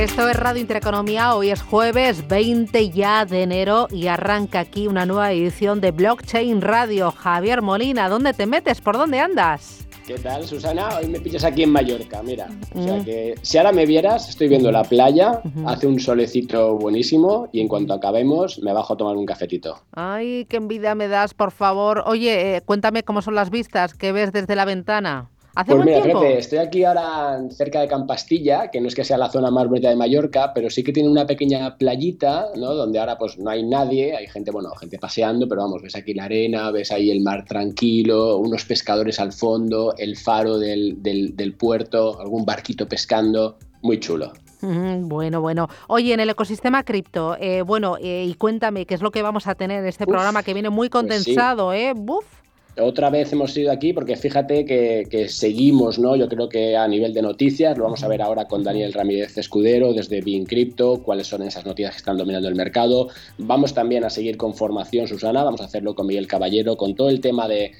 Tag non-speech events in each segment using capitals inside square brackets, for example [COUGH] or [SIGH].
Esto es Radio Intereconomía, hoy es jueves 20 ya de enero y arranca aquí una nueva edición de Blockchain Radio. Javier Molina, ¿dónde te metes? ¿Por dónde andas? ¿Qué tal, Susana? Hoy me pillas aquí en Mallorca, mira. O sea mm. que si ahora me vieras, estoy viendo la playa, hace un solecito buenísimo y en cuanto acabemos me bajo a tomar un cafetito. Ay, qué envidia me das, por favor. Oye, eh, cuéntame cómo son las vistas que ves desde la ventana pues mira, fíjate, estoy aquí ahora cerca de Campastilla, que no es que sea la zona más bonita de Mallorca, pero sí que tiene una pequeña playita, ¿no? Donde ahora pues no hay nadie, hay gente, bueno, gente paseando, pero vamos, ves aquí la arena, ves ahí el mar tranquilo, unos pescadores al fondo, el faro del, del, puerto, algún barquito pescando, muy chulo. Bueno, bueno. Oye, en el ecosistema cripto, eh, bueno, eh, y cuéntame qué es lo que vamos a tener en este programa que viene muy pues condensado, ¿eh? Buf otra vez hemos ido aquí porque fíjate que, seguimos, ¿no? Yo creo que a nivel de noticias, lo vamos a ver ahora con Daniel Ramírez Escudero desde Bean Crypto, cuáles son esas noticias que están dominando el mercado. Vamos también a seguir con formación, Susana, vamos a hacerlo con Miguel Caballero, con todo el tema de,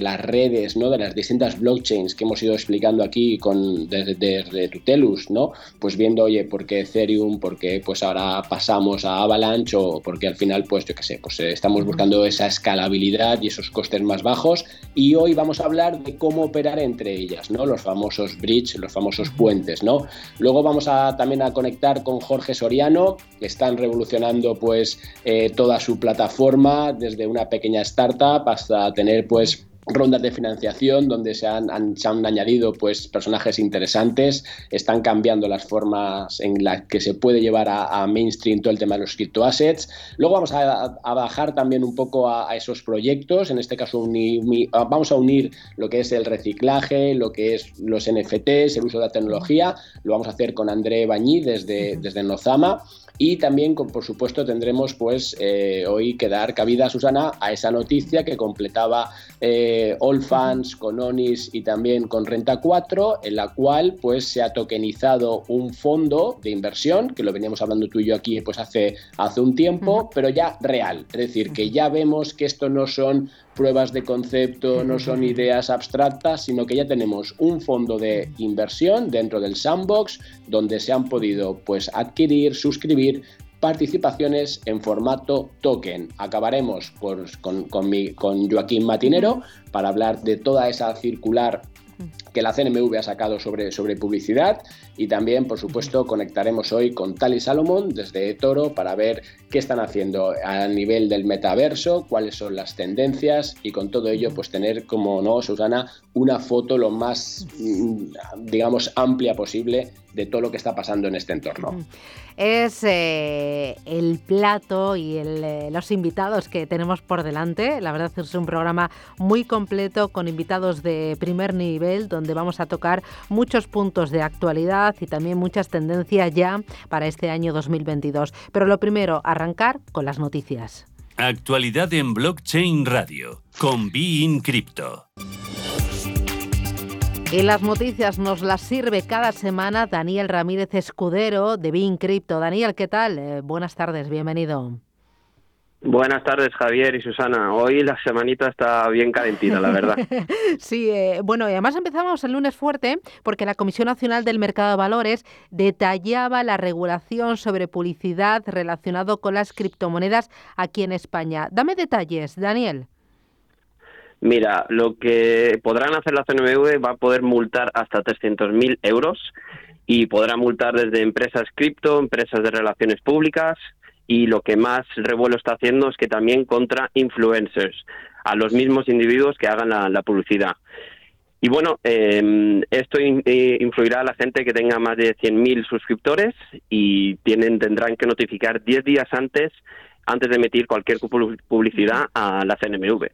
las redes, ¿no? De las distintas blockchains que hemos ido explicando aquí con, desde, Tutelus, ¿no? Pues viendo, oye, por qué Ethereum, por qué pues ahora pasamos a Avalanche o porque al final, pues yo qué sé, pues eh, estamos buscando esa escalabilidad y esos costes más bajos y hoy vamos a hablar de cómo operar entre ellas, ¿no? Los famosos bridge, los famosos puentes, ¿no? Luego vamos a también a conectar con Jorge Soriano, que están revolucionando pues eh, toda su plataforma desde una pequeña startup hasta tener pues rondas de financiación donde se han, añadido pues, personajes interesantes, están cambiando las formas en las que se puede llevar a, mainstream todo el tema de los criptoassets. Luego vamos a, bajar también un poco a, esos proyectos, en este caso vamos a unir lo que es el reciclaje, lo que es los NFTs, el uso de la tecnología, lo vamos a hacer con André Bañí desde, desde Nozama y también, por supuesto, tendremos pues eh, hoy que dar cabida, Susana, a esa noticia que completaba eh, All Fans con Onis y también con Renta 4, en la cual pues se ha tokenizado un fondo de inversión, que lo veníamos hablando tú y yo aquí pues hace, hace un tiempo, pero ya real. Es decir, que ya vemos que esto no son pruebas de concepto, no son ideas abstractas, sino que ya tenemos un fondo de inversión dentro del sandbox donde se han podido pues adquirir, suscribir participaciones en formato token. Acabaremos con, con Joaquín Matinero para hablar de toda esa circular que la CNMV ha sacado sobre, sobre publicidad y también, por supuesto, conectaremos hoy con Tali Salomón desde Toro para ver qué están haciendo a nivel del metaverso, cuáles son las tendencias y con todo ello, pues tener, como no, Susana, una foto lo más, mm, digamos, amplia posible de todo lo que está pasando en este entorno. Es eh, el plato y eh, los invitados que tenemos por delante. La verdad es un programa muy completo con invitados de primer nivel vamos a tocar muchos puntos de actualidad y también muchas tendencias ya para este año 2022. Pero lo primero, arrancar con las noticias. Actualidad en Blockchain Radio con Be Crypto. Y las noticias nos las sirve cada semana Daniel Ramírez Escudero de Bean Crypto. Daniel, ¿qué tal? Eh, buenas tardes, bienvenido. Buenas tardes, Javier y Susana. Hoy la semanita está bien calentita, la verdad. [LAUGHS] sí, eh, bueno, y además empezamos el lunes fuerte porque la Comisión Nacional del Mercado de Valores detallaba la regulación sobre publicidad relacionado con las criptomonedas aquí en España. Dame detalles, Daniel. Mira, lo que podrán hacer la CNMV va a poder multar hasta 300.000 euros y podrá multar desde empresas cripto, empresas de relaciones públicas y lo que más revuelo está haciendo es que también contra influencers, a los mismos individuos que hagan la, publicidad. Y bueno, em, esto eh, influirá a la gente que tenga más de 100.000 suscriptores y tienen tendrán que notificar 10 días antes antes de emitir cualquier publicidad a la CNMV.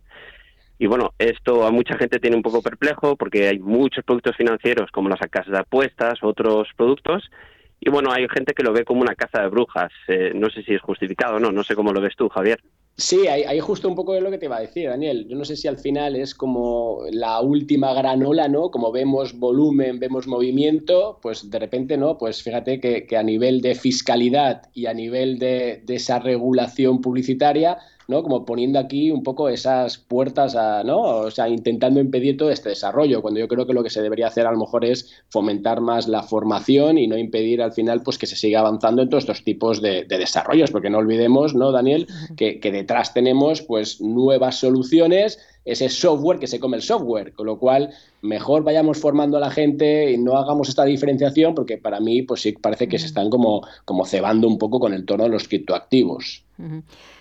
Y bueno, esto a mucha gente tiene un poco perplejo porque hay muchos productos financieros como las casas de apuestas, otros productos. Y bueno, hay gente que lo ve como una caza de brujas. Eh, no sé si es justificado o no, no sé cómo lo ves tú, Javier. Sí, ahí, justo un poco de lo que te iba a decir, Daniel. Yo no sé si al final es como la última gran ola, ¿no? Como vemos volumen, vemos movimiento, pues de repente, ¿no? Pues fíjate que, a nivel de fiscalidad y a nivel de, de esa regulación publicitaria, ¿no? Como poniendo aquí un poco esas puertas a, ¿no? O sea, intentando impedir todo este desarrollo, cuando yo creo que lo que se debería hacer a lo mejor es fomentar más la formación y no impedir al final pues que se siga avanzando en todos estos tipos de, desarrollos, porque no olvidemos, ¿no, Daniel? Que, que detrás tenemos pues nuevas soluciones ese software que se come el software, con lo cual mejor vayamos formando a la gente y no hagamos esta diferenciación porque para mí pues sí parece que se están como, como cebando un poco con el tono de los criptoactivos.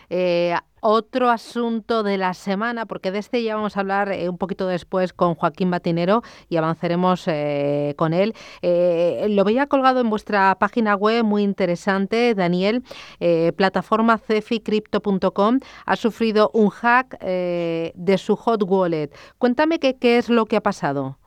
Eh, otro asunto de la semana, porque de este ya vamos a hablar eh, un poquito después con Joaquín Batinero y avanzaremos eh, con él. lo veía colgado en vuestra página web, muy interesante, Daniel. plataforma ceficrypto.com ha sufrido un hack de su hot wallet. Cuéntame qué, qué es lo que ha pasado.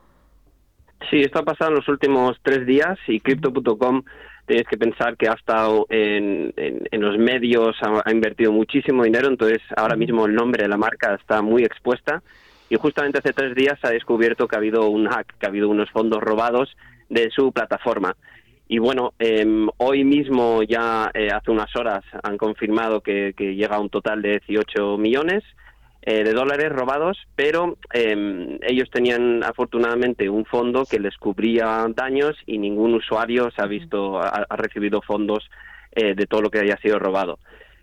Sí, esto ha pasado en los últimos tres días y crypto.com tienes que pensar que ha estado en, en, los medios, ha, invertido muchísimo dinero, entonces ahora mismo el nombre de la marca está muy expuesta. Y justamente hace tres días ha descubierto que ha habido un hack, que ha habido unos fondos robados de su plataforma. Y bueno, em, hoy mismo ya eh, hace unas horas han confirmado que, que llega a un total de 18 millones eh, de dólares robados, pero em, ellos tenían afortunadamente un fondo que les cubría daños y ningún usuario se ha visto, ha, recibido fondos eh, de todo lo que haya sido robado.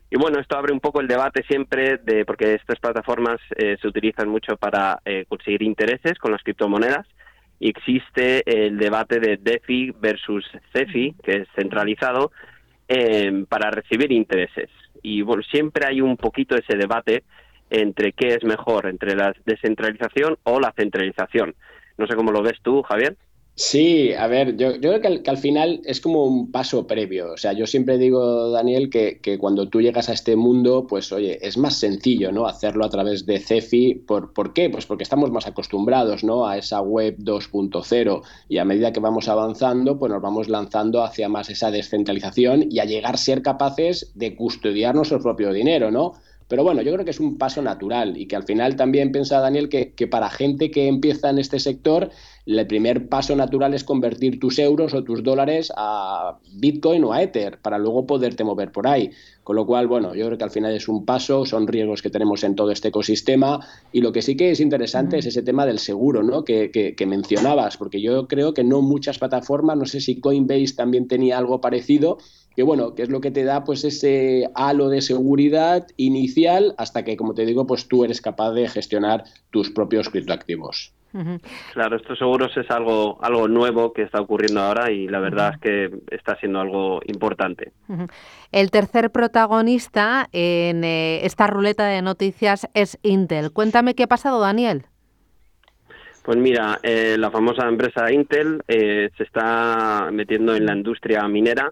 Y bueno, esto abre un poco el debate siempre de porque estas plataformas eh, se utilizan mucho para conseguir intereses con las criptomonedas y existe el debate de DeFi versus CeFi, que es centralizado, em, para recibir intereses. Y bueno, siempre hay un poquito ese debate entre qué es mejor, entre la descentralización o la centralización. No sé cómo lo ves tú, Javier. Sí, a ver, yo, creo que al, final es como un paso previo. O sea, yo siempre digo, Daniel, que, cuando tú llegas a este mundo, pues oye, es más sencillo, ¿no? Hacerlo a través de CEFI. ¿Por, ¿Por qué? Pues porque estamos más acostumbrados, ¿no? A esa web 2.0 y a medida que vamos avanzando, pues nos vamos lanzando hacia más esa descentralización y a llegar a ser capaces de custodiar nuestro propio dinero, ¿no? Pero bueno, yo creo que es un paso natural y que al final también piensa Daniel que, que, para gente que empieza en este sector, el primer paso natural es convertir tus euros o tus dólares a Bitcoin o a Ether para luego poderte mover por ahí. Con lo cual, bueno, yo creo que al final es un paso, son riesgos que tenemos en todo este ecosistema y lo que sí que es interesante es ese tema del seguro, ¿no? Que, que, que mencionabas, porque yo creo que no muchas plataformas, no sé si Coinbase también tenía algo parecido, que bueno, que es lo que te da pues ese halo de seguridad inicial hasta que, como te digo, pues tú eres capaz de gestionar tus propios criptoactivos. Claro, estos seguros es algo, algo nuevo que está ocurriendo ahora y la verdad es que está siendo algo importante. El tercer protagonista en eh, esta ruleta de noticias es Intel. Cuéntame qué ha pasado, Daniel. Pues mira, eh, la famosa empresa Intel eh, se está metiendo en la industria minera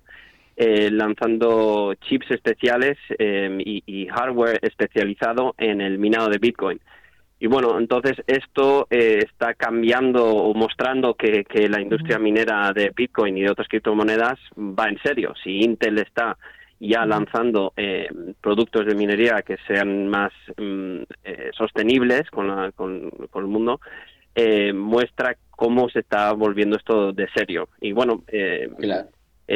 eh, lanzando chips especiales em, y, hardware especializado en el minado de Bitcoin. Y bueno, entonces esto eh, está cambiando o mostrando que, la industria minera de Bitcoin y de otras criptomonedas va en serio. Si Intel está ya lanzando eh, productos de minería que sean más mm, sostenibles con, con, el mundo, muestra cómo se está volviendo esto de serio. Y bueno,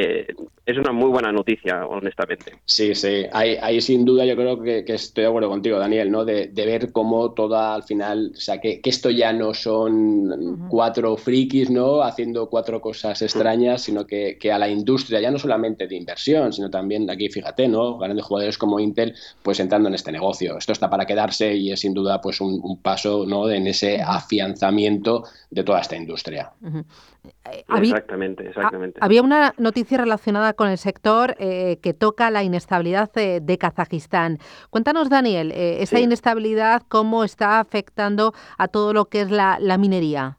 eh, es una muy buena noticia, honestamente. Sí, sí, ahí, sin duda yo creo que, estoy de acuerdo contigo, Daniel, ¿no? De, ver cómo toda al final, o sea, que, esto ya no son cuatro frikis, ¿no? Haciendo cuatro cosas extrañas, sino que, a la industria, ya no solamente de inversión, sino también aquí, fíjate, ¿no? Grandes jugadores como Intel, pues entrando en este negocio. Esto está para quedarse y es sin duda pues un, paso, ¿no? En ese afianzamiento de toda esta industria. Eh, exactamente, exactamente. Había una noticia relacionada con el sector eh, que toca la inestabilidad de, Kazajistán. Cuéntanos, Daniel, eh, esa inestabilidad, cómo está afectando a todo lo que es la, minería.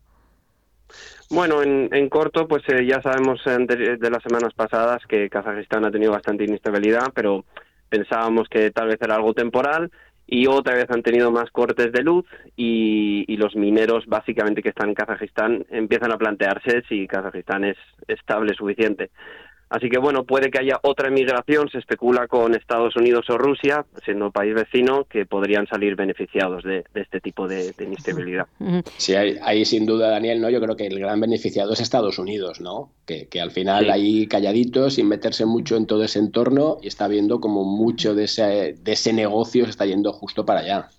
Bueno, en, corto, pues ya sabemos de, de, las semanas pasadas que Kazajistán ha tenido bastante inestabilidad, pero pensábamos que tal vez era algo temporal y otra vez han tenido más cortes de luz y, los mineros básicamente que están en Kazajistán empiezan a plantearse si Kazajistán es estable suficiente. Así que bueno, puede que haya otra emigración, se especula con Estados Unidos o Rusia, siendo país vecino, que podrían salir beneficiados de, este tipo de, inestabilidad. [LAUGHS] Sí, ahí, sin duda, Daniel, ¿no? Yo creo que el gran beneficiado es Estados Unidos, ¿no? Que, al final ahí calladito, sin meterse mucho en todo ese entorno, y está viendo como mucho de ese, de ese negocio se está yendo justo para allá.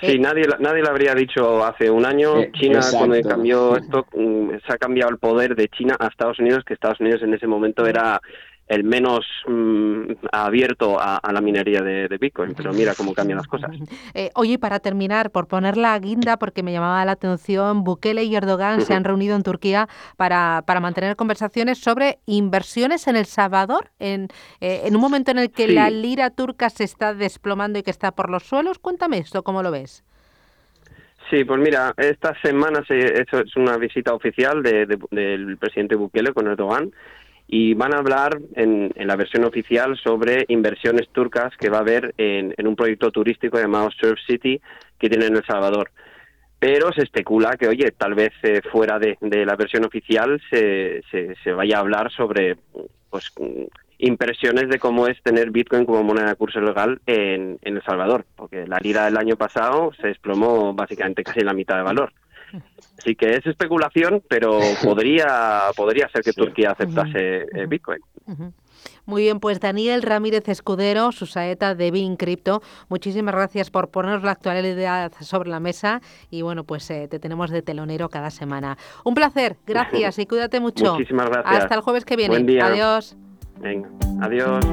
Sí, nadie, nadie lo habría dicho hace un año. Eh, China, cuando cambió esto, mm, se ha cambiado el poder de China a Estados Unidos, que Estados Unidos en ese momento era el menos mm, abierto a, la minería de, Bitcoin, pero mira cómo cambian las cosas. [LAUGHS] Eh, oye, para terminar, por poner la guinda, porque me llamaba la atención, Bukele y Erdogan se [LAUGHS] han reunido en Turquía para, para mantener conversaciones sobre inversiones en El Salvador, en, eh, en un momento en el que la lira turca se está desplomando y que está por los suelos. Cuéntame esto, ¿cómo lo ves? Sí, pues mira, esta semana se, es una visita oficial del presidente Bukele con Erdogan y van a hablar en, la versión oficial sobre inversiones turcas que va a haber en, un proyecto turístico llamado Surf City que tiene en El Salvador. Pero se especula que, oye, tal vez eh, fuera de, la versión oficial se, se, vaya a hablar sobre pues impresiones de cómo es tener Bitcoin como moneda de curso legal en, en El Salvador, porque la lira del año pasado se desplomó básicamente casi la mitad de valor. Así que es especulación, pero [LAUGHS] podría, podría ser que Turquía aceptase eh, Bitcoin. Muy bien, pues Daniel Ramírez Escudero, su saeta de Bin Crypto, muchísimas gracias por ponernos la actualidad sobre la mesa y bueno, pues eh, te tenemos de telonero cada semana. Un placer, [LAUGHS] gracias y cuídate mucho. Muchísimas gracias. Hasta el jueves que viene. Buen día. Adiós. Venga, adiós.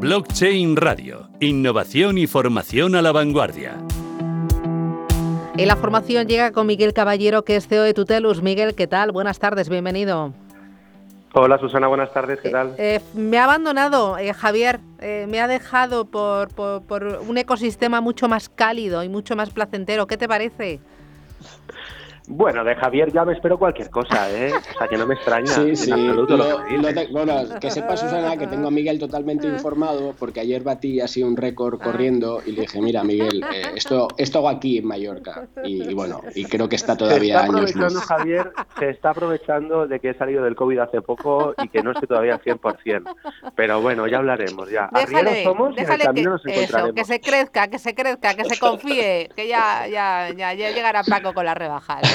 Blockchain Radio. Innovación y formación a la vanguardia. Y la formación llega con Miguel Caballero, que es CEO de Tutelus. Miguel, ¿qué tal? Buenas tardes, bienvenido. Hola Susana, buenas tardes, ¿qué tal? Eh, me ha abandonado eh, Javier, eh, me ha dejado por, por un ecosistema mucho más cálido y mucho más placentero. ¿Qué te parece? Bueno, de Javier ya me espero cualquier cosa, ¿eh? O sea, que no me extraña. Sí, sí. bueno, que sepa Susana que tengo a Miguel totalmente informado porque ayer batí así un récord ah. corriendo y le dije, mira Miguel, eh, esto, esto hago aquí en Mallorca. Y, bueno, y creo que está todavía se está aprovechando, Javier, se está aprovechando de que he salido del COVID hace poco y que no estoy todavía al 100%. Pero bueno, ya hablaremos, ya. Déjale, somos déjale que, eso, que se crezca, que se crezca, que se confíe, que ya, ya, ya, ya llegará Paco con las rebajas.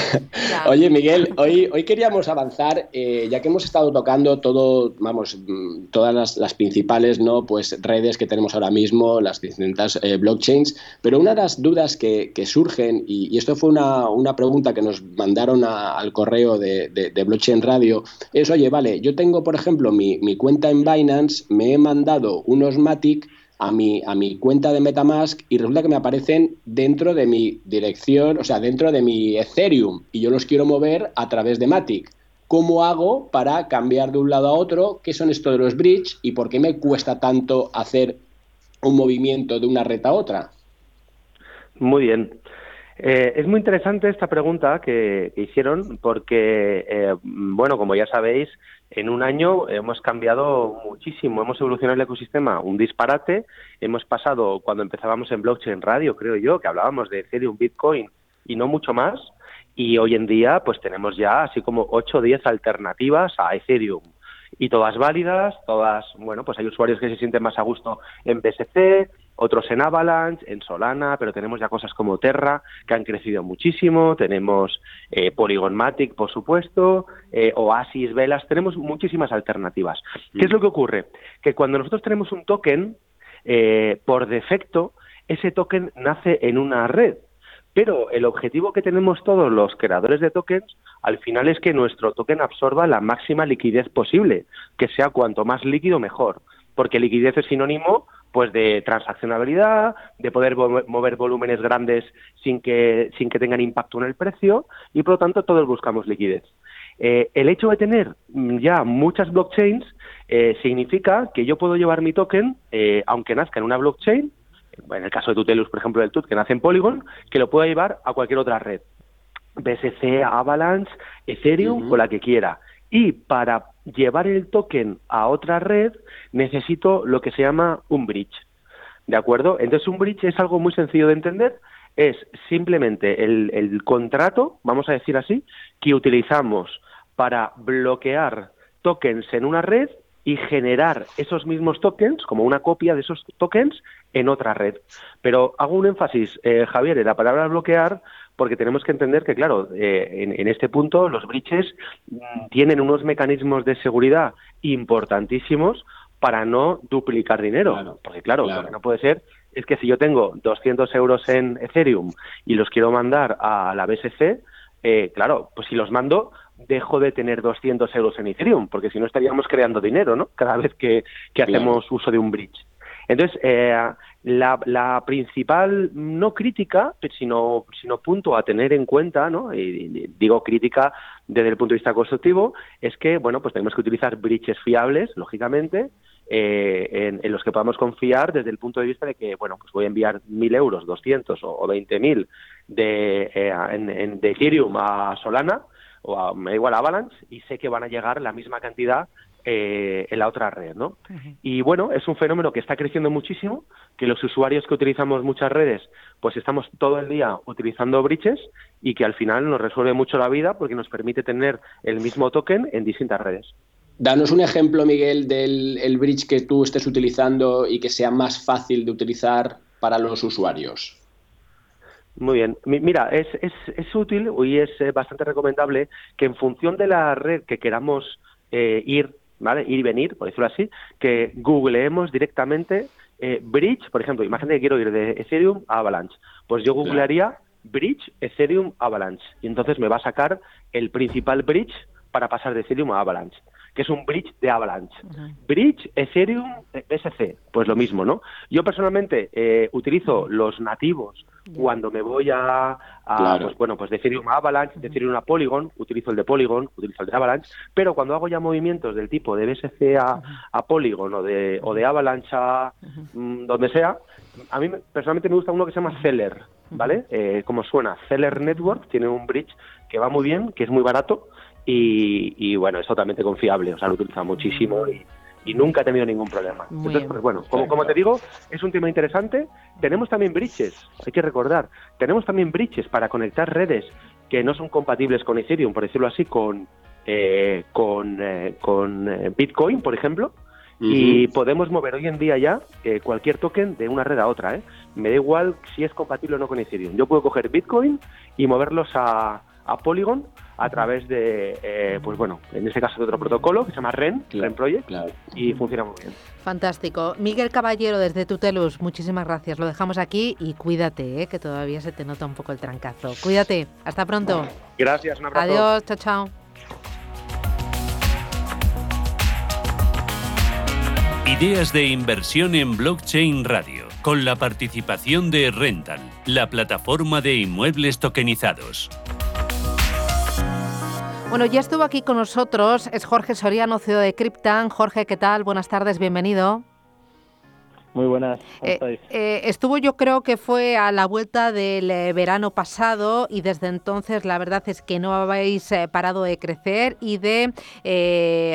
Oye, Miguel, hoy, hoy queríamos avanzar, eh, ya que hemos estado tocando todo, vamos, mm, todas las, principales ¿no? pues, redes que tenemos ahora mismo, las distintas eh, blockchains, pero una de las dudas que, surgen, y, esto fue una, una, pregunta que nos mandaron al correo de, de, Blockchain Radio, es, oye, vale, yo tengo, por ejemplo, mi, mi cuenta en Binance, me he mandado unos Matic, a mi, a mi cuenta de Metamask y resulta que me aparecen dentro de mi dirección, o sea, dentro de mi Ethereum y yo los quiero mover a través de Matic. ¿Cómo hago para cambiar de un lado a otro? ¿Qué son esto de los bridge y por qué me cuesta tanto hacer un movimiento de una red a otra? Muy bien. Eh, es muy interesante esta pregunta que, hicieron porque, eh, bueno, como ya sabéis, en un año hemos cambiado muchísimo, hemos evolucionado el ecosistema, un disparate, hemos pasado cuando empezábamos en blockchain radio, creo yo, que hablábamos de Ethereum, Bitcoin y no mucho más, y hoy en día pues tenemos ya así como 8 o 10 alternativas a Ethereum. Y todas válidas, todas, bueno, pues hay usuarios que se sienten más a gusto en BSC, otros en Avalanche, en Solana, pero tenemos ya cosas como Terra, que han crecido muchísimo, tenemos eh, Polygon Matic, por supuesto, eh, Oasis, Velas, tenemos muchísimas alternativas. ¿Qué es lo que ocurre? Que cuando nosotros tenemos un token, eh, por defecto, ese token nace en una red, pero el objetivo que tenemos todos los creadores de tokens al final es que nuestro token absorba la máxima liquidez posible, que sea cuanto más líquido mejor, porque liquidez es sinónimo pues de transaccionabilidad, de poder mover volúmenes grandes sin que, sin que tengan impacto en el precio y por lo tanto todos buscamos liquidez. Eh, el hecho de tener ya muchas blockchains eh, significa que yo puedo llevar mi token, eh, aunque nazca en una blockchain, en el caso de Tutelus, por ejemplo, del TUT, que nace en Polygon, que lo pueda llevar a cualquier otra red. BSC, Avalanche, Ethereum o la que quiera. Y para llevar el token a otra red necesito lo que se llama un bridge. ¿De acuerdo? Entonces un bridge es algo muy sencillo de entender. es simplemente el, contrato, vamos a decir así, que utilizamos para bloquear tokens en una red y generar esos mismos tokens, como una copia de esos tokens, en otra red. Pero hago un énfasis, eh, Javier, en la palabra bloquear, porque tenemos que entender que, claro, eh, en, este punto los bridges mm, tienen unos mecanismos de seguridad importantísimos para no duplicar dinero. porque, claro, lo que no puede ser es que si yo tengo 200 euros en Ethereum y los quiero mandar a la BSC, eh, claro, pues si los mando, dejo de tener 200 euros en Ethereum, porque si no estaríamos creando dinero, ¿no? Cada vez que, hacemos uso de un bridge. Entonces, eh, la, principal, no crítica, sino, sino punto a tener en cuenta, ¿no? Y, digo crítica desde el punto de vista constructivo, es que, bueno, pues tenemos que utilizar bridges fiables, lógicamente, eh, en, los que podamos confiar desde el punto de vista de que, bueno, pues voy a enviar 1.000 euros, 200 o, 20.000 de, eh, de Ethereum a Solana, o a, igual a Avalanche y sé que van a llegar la misma cantidad eh, en la otra red, ¿no? Y bueno, es un fenómeno que está creciendo muchísimo, que los usuarios que utilizamos muchas redes, pues estamos todo el día utilizando bridges y que al final nos resuelve mucho la vida porque nos permite tener el mismo token en distintas redes. Danos un ejemplo, Miguel, del bridge que tú estés utilizando y que sea más fácil de utilizar para los usuarios. Muy bien. Mira, es, es, es útil y es eh, bastante recomendable que en función de la red que queramos eh, ir, ¿vale? Ir y venir, por decirlo así, que googleemos directamente eh, Bridge, por ejemplo, imagínate que quiero ir de Ethereum a Avalanche. Pues yo googlearía Bridge Ethereum Avalanche y entonces me va a sacar el principal bridge para pasar de Ethereum a Avalanche que es un bridge de Avalanche. Bridge, Ethereum, BSC, pues lo mismo, ¿no? Yo personalmente eh, utilizo los nativos cuando me voy a, pues bueno, pues de Ethereum a Avalanche, de Ethereum a Polygon, utilizo el de Polygon, utilizo el de Avalanche, pero cuando hago ya movimientos del tipo de BSC a, a Polygon o de, o de Avalanche a mm, donde sea, a mí personalmente me gusta uno que se llama Seller, ¿vale? Eh, como suena, Seller Network, tiene un bridge que va muy bien, que es muy barato y, bueno, es totalmente confiable, o sea, lo utiliza muchísimo y, nunca he tenido ningún problema. Entonces, pues bueno, como, como te digo, es un tema interesante. Tenemos también bridges, hay que recordar, tenemos también bridges para conectar redes que no son compatibles con Ethereum, por decirlo así, con, eh, con, eh, con eh, Bitcoin, por ejemplo, y podemos mover hoy en día ya cualquier token de una red a otra. ¿eh? Me da igual si es compatible o no con Ethereum. Yo puedo coger Bitcoin y moverlos a, a Polygon a través de, eh, pues bueno, en este caso de otro protocolo que se llama REN, REN Project, y funciona muy bien. Fantástico. Miguel Caballero, desde Tutelus, muchísimas gracias. Lo dejamos aquí y cuídate, eh, que todavía se te nota un poco el trancazo. Cuídate. Hasta pronto. Gracias, un abrazo. Adiós, chao, chao. Ideas de inversión en blockchain radio, con la participación de Rental, la plataforma de inmuebles tokenizados. Bueno, ya estuvo aquí con nosotros, es Jorge Soriano, CEO de Cryptan. Jorge, ¿qué tal? Buenas tardes, bienvenido. Muy buenas. Eh, eh, estuvo yo creo que fue a la vuelta del eh, verano pasado y desde entonces la verdad es que no habéis parado de crecer y de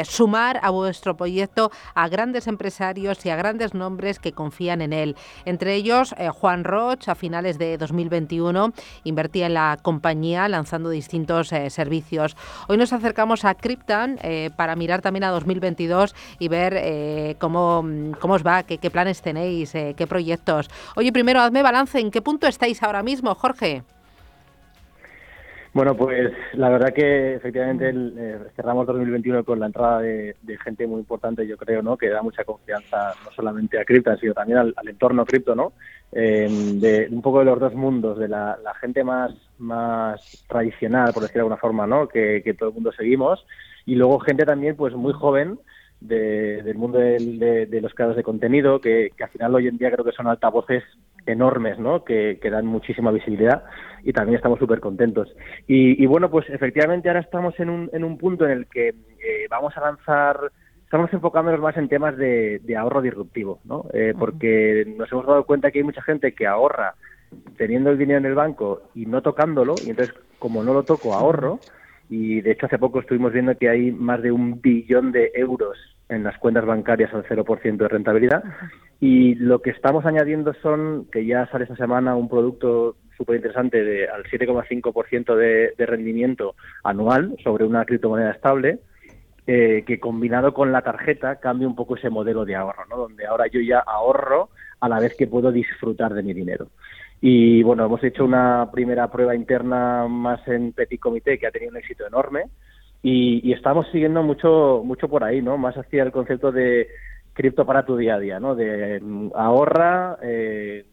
sumar a vuestro proyecto a grandes empresarios y a grandes nombres que confían en él. Entre ellos Juan Roch a finales de 2021 invertía en la compañía lanzando distintos servicios. Hoy nos acercamos a Cryptan para mirar también a 2022 y ver cómo, cómo os va, qué, qué planes tenéis? Eh, ¿Qué proyectos? Oye, primero hazme balance, ¿en qué punto estáis ahora mismo, Jorge? Bueno, pues la verdad que efectivamente eh, cerramos 2021 con la entrada de, gente muy importante, yo creo, ¿no? Que da mucha confianza no solamente a cripto, sino también al, entorno cripto, ¿no? De un poco de los dos mundos, de la, gente más, más tradicional, por decir de alguna forma, ¿no? Que, que todo el mundo seguimos, y luego gente también, pues muy joven, del mundo de, los creadores de contenido, que, al final hoy en día creo que son altavoces enormes, ¿no? Que, dan muchísima visibilidad y también estamos súper contentos. Y, bueno, pues efectivamente ahora estamos en un, en un punto en el que eh, vamos a lanzar, estamos enfocándonos más en temas de, ahorro disruptivo, ¿no? Eh, porque nos hemos dado cuenta que hay mucha gente que ahorra teniendo el dinero en el banco y no tocándolo, y entonces como no lo toco, ahorro. Y de hecho hace poco estuvimos viendo que hay más de un billón de euros en las cuentas bancarias al 0% de rentabilidad. Y lo que estamos añadiendo son, que ya sale esta semana, un producto súper interesante de, al 7,5% de, de rendimiento anual sobre una criptomoneda estable, eh, que combinado con la tarjeta cambia un poco ese modelo de ahorro, ¿no? donde ahora yo ya ahorro a la vez que puedo disfrutar de mi dinero. Y bueno, hemos hecho una primera prueba interna más en Petit Comité que ha tenido un éxito enorme y, estamos siguiendo mucho, mucho por ahí, ¿no? Más hacia el concepto de cripto para tu día a día, ¿no? De mm, ahorra, eh,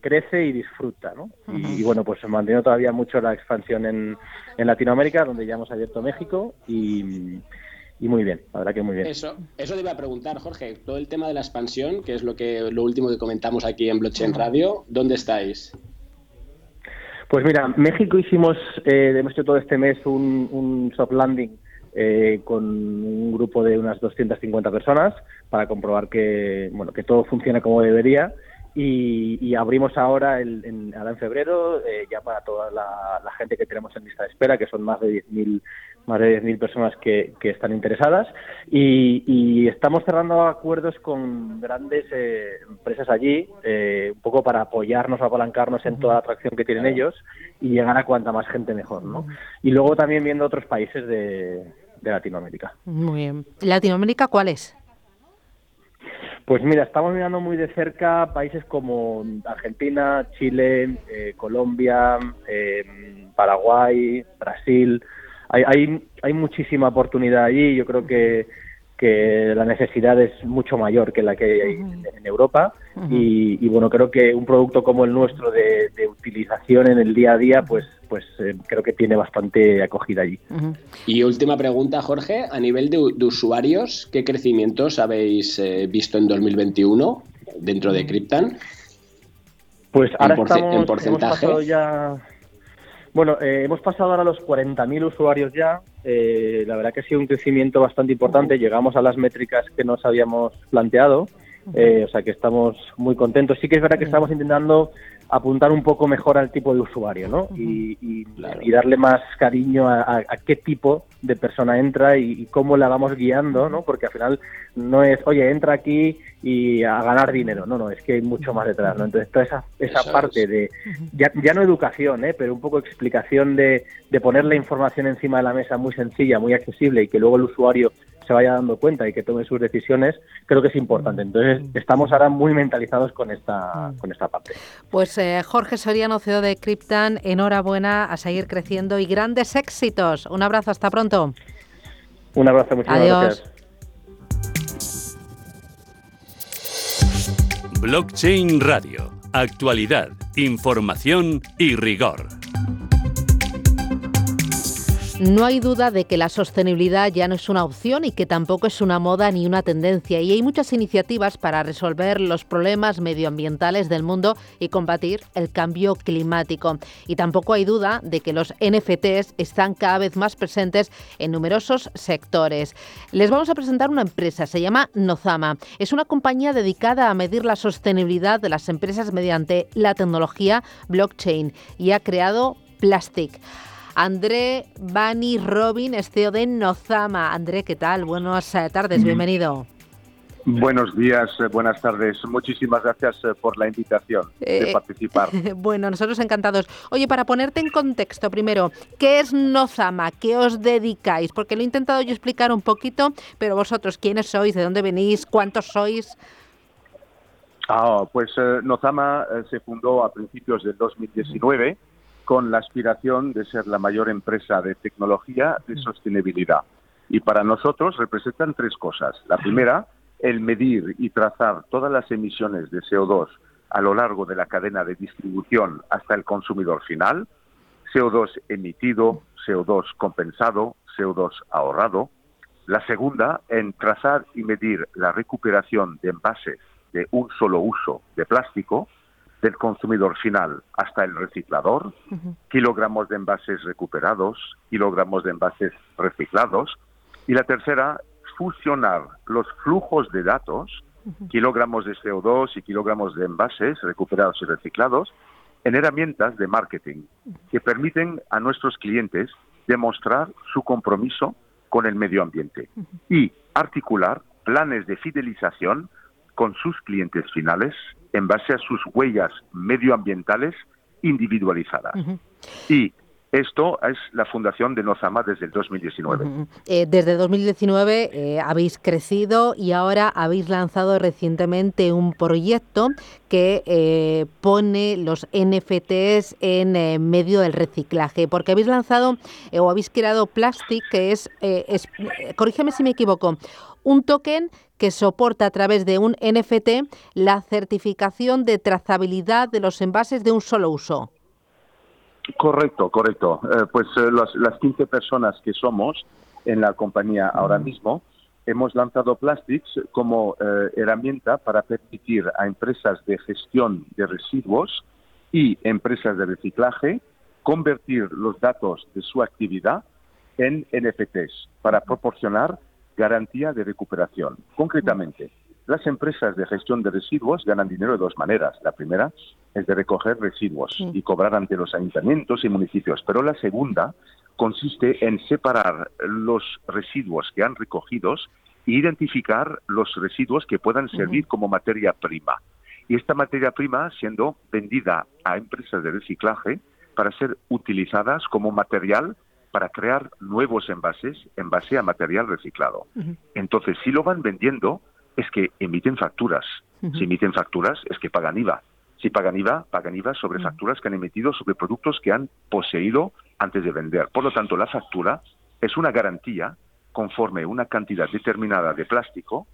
crece y disfruta, ¿no? y, bueno, pues se mantiene todavía mucho la expansión en, en Latinoamérica, donde ya hemos abierto México y y muy bien, la verdad que muy bien. Eso, eso te iba a preguntar, Jorge, todo el tema de la expansión, que es lo que lo último que comentamos aquí en Blockchain Radio, ¿dónde estáis? Pues mira, México hicimos, eh, hemos hecho todo este mes un, un soft landing eh, con un grupo de unas 250 personas para comprobar que, bueno, que todo funciona como debería. Y, abrimos ahora, el, en, ahora en febrero, eh, ya para toda la, la, gente que tenemos en lista de espera, que son más de 10.000 más de 10.000 personas que, que, están interesadas y, estamos cerrando acuerdos con grandes eh, empresas allí, eh, un poco para apoyarnos, apalancarnos en toda la atracción que tienen ellos y llegar a cuanta más gente mejor, ¿no? Y luego también viendo otros países de, Latinoamérica. Muy bien. ¿Latinoamérica cuáles? Pues mira, estamos mirando muy de cerca países como Argentina, Chile, eh, Colombia, Paraguay, Brasil, hay, hay, hay muchísima oportunidad allí. Yo creo que, que la necesidad es mucho mayor que la que hay en, Europa. y, bueno, creo que un producto como el nuestro de, utilización en el día a día, pues, pues eh, creo que tiene bastante acogida allí. Y última pregunta, Jorge, a nivel de, usuarios, ¿qué crecimientos habéis eh, visto en 2021 dentro de Cryptan? Pues ahora estamos, en porcentaje. ya bueno, eh, hemos pasado ahora a los 40.000 usuarios ya. Eh, la verdad que ha sido un crecimiento bastante importante. Llegamos a las métricas que nos habíamos planteado. Eh, o sea que estamos muy contentos. Sí que es verdad que estamos intentando apuntar un poco mejor al tipo de usuario, ¿no? Y, darle más cariño a, qué tipo de persona entra y, cómo la vamos guiando, ¿no? Porque al final no es, oye, entra aquí y a ganar dinero, no, no, es que hay mucho más detrás, ¿no? Entonces toda esa, esa parte de, ya, ya no educación, ¿eh? Pero un poco explicación de, de poner la información encima de la mesa muy sencilla, muy accesible y que luego el usuario se vaya dando cuenta y que tome sus decisiones, creo que es importante. Entonces, estamos ahora muy mentalizados con esta, con esta parte. Pues eh, Jorge Soriano, CEO de Cryptan, enhorabuena a seguir creciendo y grandes éxitos. Un abrazo, hasta pronto. Un abrazo, muchas gracias. Blockchain Radio. Actualidad, información y rigor. No hay duda de que la sostenibilidad ya no es una opción y que tampoco es una moda ni una tendencia. Y hay muchas iniciativas para resolver los problemas medioambientales del mundo y combatir el cambio climático. Y tampoco hay duda de que los NFTs están cada vez más presentes en numerosos sectores. Les vamos a presentar una empresa, se llama Nozama. Es una compañía dedicada a medir la sostenibilidad de las empresas mediante la tecnología blockchain y ha creado Plastic. André Bani Robin, CEO de Nozama. André, ¿qué tal? Buenas eh, tardes, bienvenido. Buenos días, eh, buenas tardes. Muchísimas gracias eh, por la invitación de participar. [LAUGHS] Bueno, nosotros encantados. Oye, para ponerte en contexto, primero, ¿qué es Nozama? ¿Qué os dedicáis? Porque lo he intentado yo explicar un poquito, pero vosotros, ¿quiénes sois? ¿De dónde venís? ¿Cuántos sois? Ah, pues Nozama se fundó a principios del 2019 con la aspiración de ser la mayor empresa de tecnología de mm. sostenibilidad. Y para nosotros representan tres cosas. La primera, el medir y trazar todas las emisiones de CO2 a lo largo de la cadena de distribución hasta el consumidor final, CO2 emitido, CO2 compensado, CO2 ahorrado. La segunda, en trazar y medir la recuperación de envases de un solo uso de plástico, del consumidor final hasta el reciclador, kilogramos de envases recuperados, kilogramos de envases reciclados. Y la tercera, fusionar los flujos de datos, kilogramos de CO2 y kilogramos de envases recuperados y reciclados, en herramientas de marketing que permiten a nuestros clientes demostrar su compromiso con el medio ambiente y articular planes de fidelización con sus clientes finales en base a sus huellas medioambientales individualizadas. Y esto es la fundación de Nozama desde el 2019. Eh, desde 2019 eh, habéis crecido y ahora habéis lanzado recientemente un proyecto que eh, pone los NFTs en medio del reciclaje, porque habéis lanzado o habéis creado Plastic, que es, es corrígeme si me equivoco, un token que soporta a través de un NFT la certificación de trazabilidad de los envases de un solo uso. Correcto, correcto. Eh, pues eh, las 15 personas que somos en la compañía ahora mismo hemos lanzado Plastics como eh, herramienta para permitir a empresas de gestión de residuos y empresas de reciclaje convertir los datos de su actividad en NFTs para proporcionar garantía de recuperación. Concretamente, las empresas de gestión de residuos ganan dinero de dos maneras. La primera es de recoger residuos y cobrar ante los ayuntamientos y municipios, pero la segunda consiste en separar los residuos que han recogidos e identificar los residuos que puedan servir como materia prima. Y esta materia prima siendo vendida a empresas de reciclaje para ser utilizadas como material para crear nuevos envases en base a material reciclado. Entonces, si lo van vendiendo, es que emiten facturas. Si emiten facturas, es que pagan IVA. Si pagan IVA, pagan IVA sobre facturas que han emitido sobre productos que han poseído antes de vender. Por lo tanto, la factura es una garantía conforme una cantidad determinada de plástico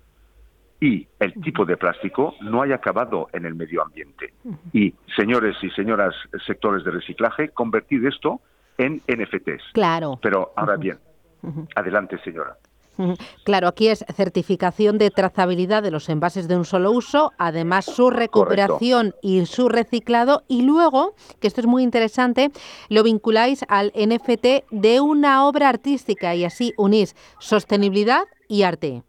y el tipo de plástico no haya acabado en el medio ambiente. Y, señores y señoras sectores de reciclaje, convertir esto en NFTs. Claro. Pero ahora bien, adelante, señora. Claro, aquí es certificación de trazabilidad de los envases de un solo uso, además su recuperación y su reciclado y luego, que esto es muy interesante, lo vinculáis al NFT de una obra artística y así unís sostenibilidad y arte.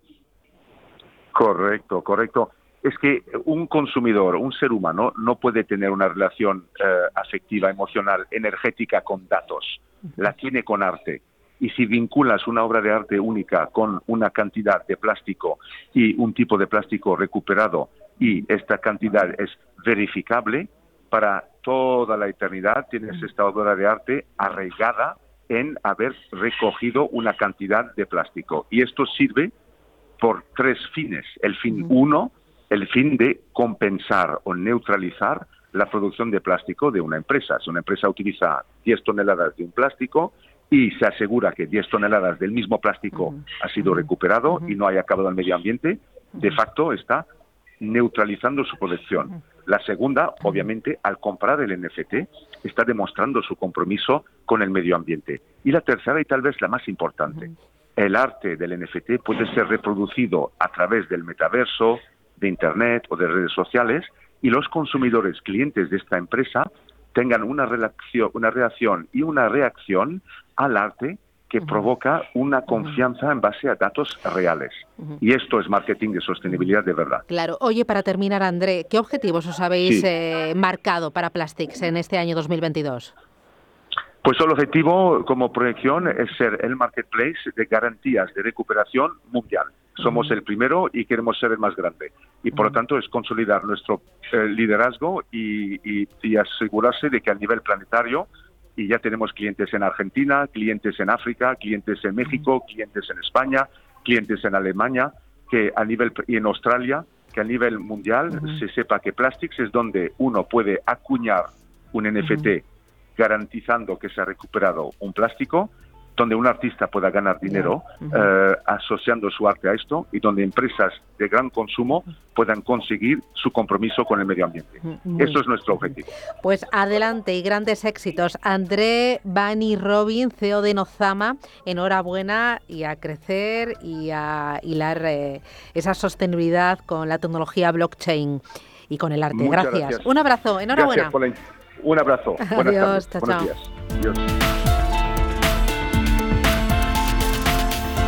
Correcto, correcto. Es que un consumidor, un ser humano, no puede tener una relación eh, afectiva, emocional, energética con datos. La tiene con arte y si vinculas una obra de arte única con una cantidad de plástico y un tipo de plástico recuperado y esta cantidad es verificable, para toda la eternidad tienes esta obra de arte arraigada en haber recogido una cantidad de plástico. Y esto sirve por tres fines. El fin uno, el fin de compensar o neutralizar la producción de plástico de una empresa. Si una empresa utiliza 10 toneladas de un plástico, y se asegura que 10 toneladas del mismo plástico ha sido recuperado y no haya acabado el medio ambiente, de facto está neutralizando su producción. La segunda, obviamente, al comprar el NFT, está demostrando su compromiso con el medio ambiente. Y la tercera, y tal vez la más importante, el arte del NFT puede ser reproducido a través del metaverso, de Internet o de redes sociales, y los consumidores, clientes de esta empresa, tengan una, reacción, una reacción y una reacción al arte que provoca una confianza en base a datos reales. Y esto es marketing de sostenibilidad de verdad. Claro. Oye, para terminar, André, ¿qué objetivos os habéis eh, marcado para Plastics en este año 2022? Pues el objetivo como proyección es ser el marketplace de garantías de recuperación mundial. Somos el primero y queremos ser el más grande. Y por lo tanto es consolidar nuestro eh, liderazgo y, asegurarse de que a nivel planetario, y ya tenemos clientes en Argentina, clientes en África, clientes en México, clientes en España, clientes en Alemania, que a nivel y en Australia, que a nivel mundial se sepa que Plastics es donde uno puede acuñar un NFT garantizando que se ha recuperado un plástico donde un artista pueda ganar dinero eh, asociando su arte a esto y donde empresas de gran consumo puedan conseguir su compromiso con el medio ambiente. Eso es nuestro objetivo. Pues adelante y grandes éxitos. André Bani Robin, CEO de Nozama, enhorabuena y a crecer y a hilar eh, esa sostenibilidad con la tecnología blockchain y con el arte. Gracias. Un abrazo, enhorabuena. Un abrazo. [LAUGHS] Buenas Adiós, Buenos días.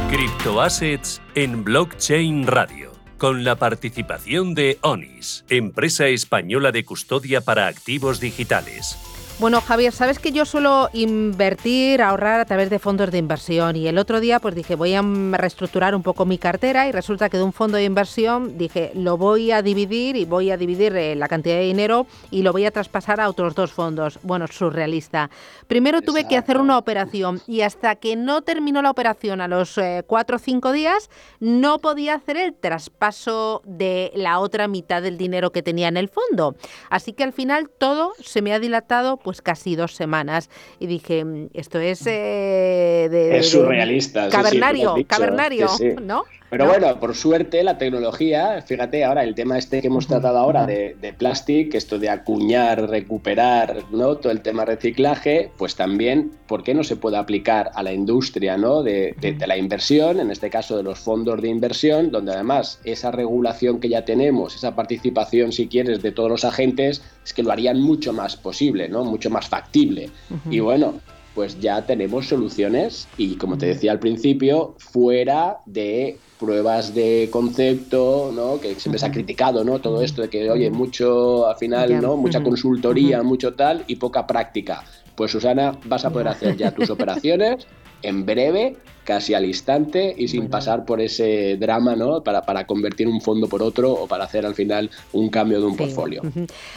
Criptoassets en Blockchain Radio, con la participación de ONIS, empresa española de custodia para activos digitales. Bueno, Javier, sabes que yo suelo invertir, ahorrar a través de fondos de inversión y el otro día pues dije voy a reestructurar un poco mi cartera y resulta que de un fondo de inversión dije lo voy a dividir y voy a dividir eh, la cantidad de dinero y lo voy a traspasar a otros dos fondos. Bueno, surrealista. Primero tuve que hacer una operación y hasta que no terminó la operación a los eh, cuatro o cinco días no podía hacer el traspaso de la otra mitad del dinero que tenía en el fondo. Así que al final todo se me ha dilatado pues casi dos semanas. Y dije, mm, esto es eh, de, Es surrealista. Cavernario, cavernario, ¿no? Pero bueno, por suerte la tecnología, fíjate ahora el tema este que hemos tratado ahora de, de plástico, esto de acuñar, recuperar, ¿no? Todo el tema reciclaje, pues también, ¿por qué no se puede aplicar a la industria, ¿no? De, de, la inversión, en este caso de los fondos de inversión, donde además esa regulación que ya tenemos, esa participación, si quieres, de todos los agentes, es que lo harían mucho más posible, ¿no? Mucho más factible. Y bueno, pues ya tenemos soluciones y como te decía al principio, fuera de pruebas de concepto, ¿no? Que siempre se ha criticado, ¿no? Todo esto de que, oye, mucho, al final, ¿no? Mucha consultoría, mucho tal y poca práctica. Pues Susana, vas a poder hacer ya tus [LAUGHS] operaciones en breve, casi al instante y sin pasar por ese drama, ¿no? Para, para, convertir un fondo por otro o para hacer al final un cambio de un portfolio.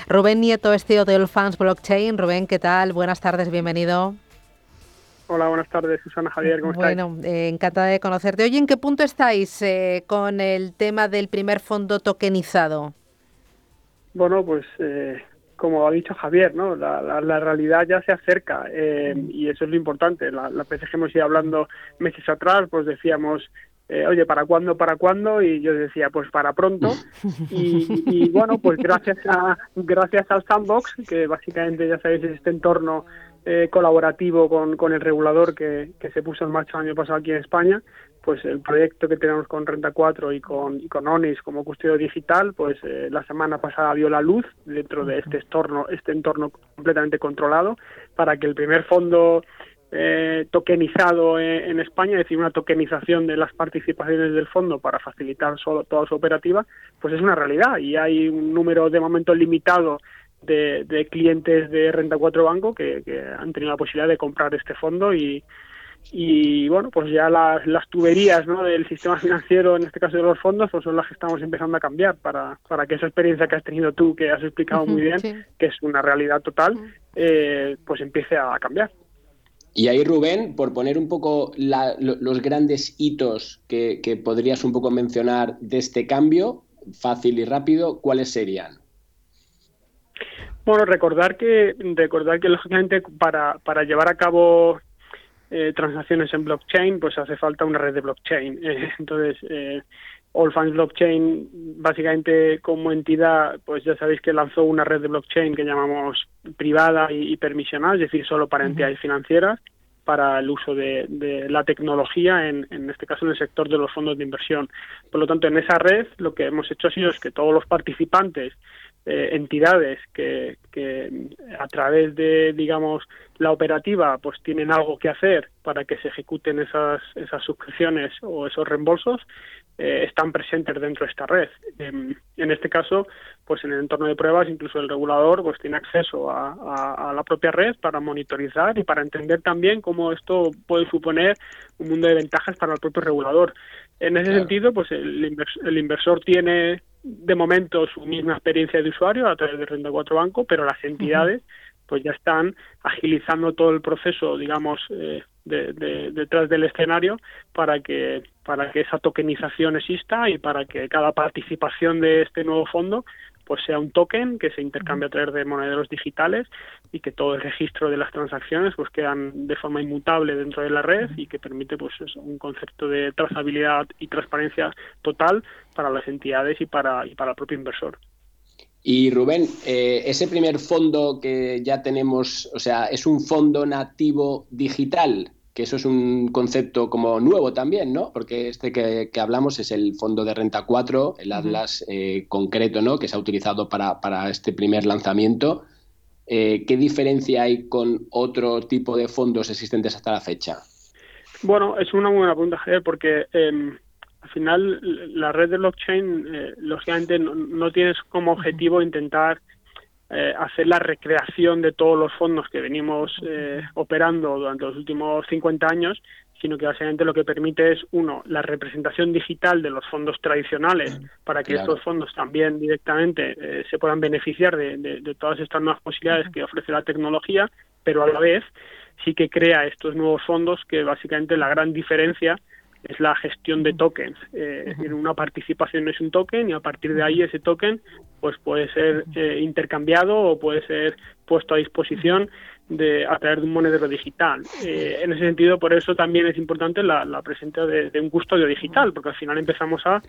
Rubén Nieto es CEO de All Fans Blockchain. Rubén, ¿qué tal? Buenas tardes, bienvenido. Hola, buenas tardes, Susana Javier, ¿cómo estáis? Bueno, eh, encantada de conocerte. Oye, ¿en qué punto estáis eh, con el tema del primer fondo tokenizado? Bueno, pues eh, como ha dicho Javier, ¿no? La, realidad ya se acerca y eso es lo importante. Las veces que hemos ido hablando meses atrás, pues decíamos, oye, ¿para cuándo, para cuándo? Y yo decía, pues para pronto. [LAUGHS] Y, y, bueno, pues gracias a gracias al Sandbox, que básicamente ya sabéis es este entorno eh, colaborativo con, con, el regulador que, se puso en marcha el año pasado aquí en España, pues el proyecto que tenemos con Renta 4 y con, y ONIS como custodio digital, pues eh, la semana pasada vio la luz dentro de este entorno, este entorno completamente controlado para que el primer fondo eh, tokenizado en, España, es decir, una tokenización de las participaciones del fondo para facilitar solo, toda su operativa, pues es una realidad y hay un número de momento limitado de, clientes de Renta 4 Banco que, han tenido la posibilidad de comprar este fondo y, y bueno, pues ya las, las tuberías ¿no? del sistema financiero, en este caso de los fondos, pues son las que estamos empezando a cambiar para, para que esa experiencia que has tenido tú, que has explicado muy bien, que es una realidad total, eh, pues empiece a cambiar. Y ahí, Rubén, por poner un poco los grandes hitos que, que podrías un poco mencionar de este cambio, fácil y rápido, ¿cuáles serían? Bueno, recordar que, recordar que lógicamente para, para llevar a cabo eh, transacciones en blockchain, pues hace falta una red de blockchain. [LAUGHS] Eh, entonces, eh, All Funds Blockchain, básicamente como entidad, pues ya sabéis que lanzó una red de blockchain que llamamos privada y, permisionada, es decir, solo para entidades financieras, para el uso de, de la tecnología, en, en, este caso en el sector de los fondos de inversión. Por lo tanto, en esa red lo que hemos hecho ha sido es que todos los participantes eh, entidades que, que, a través de digamos la operativa pues tienen algo que hacer para que se ejecuten esas esas suscripciones o esos reembolsos eh, están presentes dentro de esta red. En este caso pues en el entorno de pruebas incluso el regulador pues tiene acceso a, la propia red para monitorizar y para entender también cómo esto puede suponer un mundo de ventajas para el propio regulador en ese sentido pues el, el inversor tiene de momento su misma experiencia de usuario a través de Renta 4 Banco, pero las entidades pues ya están agilizando todo el proceso, digamos, eh, de, detrás del escenario para que para que esa tokenización exista y para que cada participación de este nuevo fondo pues sea un token que se intercambia a través de monederos digitales y que todo el registro de las transacciones pues quedan de forma inmutable dentro de la red y que permite pues un concepto de trazabilidad y transparencia total para las entidades y para y para el propio inversor. Y Rubén, eh, ese primer fondo que ya tenemos, o sea, es un fondo nativo digital que eso es un concepto como nuevo también, ¿no? Porque este que, hablamos es el fondo de renta 4, el Atlas eh, concreto, ¿no? Que se ha utilizado para, para este primer lanzamiento. Eh, ¿Qué diferencia hay con otro tipo de fondos existentes hasta la fecha? Bueno, es una muy buena pregunta, Javier, porque em, al final la red de blockchain, eh, lógicamente, no, no tienes como objetivo intentar eh, hacer la recreación de todos los fondos que venimos eh, operando durante los últimos 50 años, sino que básicamente lo que permite es, uno, la representación digital de los fondos tradicionales para que estos fondos también directamente eh, se puedan beneficiar de, de, todas estas nuevas posibilidades que ofrece la tecnología, pero a la vez sí que crea estos nuevos fondos que básicamente la gran diferencia es la gestión de tokens. Eh, una participación es un token y a partir de ahí ese token pues puede ser eh, intercambiado o puede ser puesto a disposición de, a través de un monedero digital. Eh, en ese sentido, por eso también es importante la, presencia de, un custodio digital, porque al final empezamos a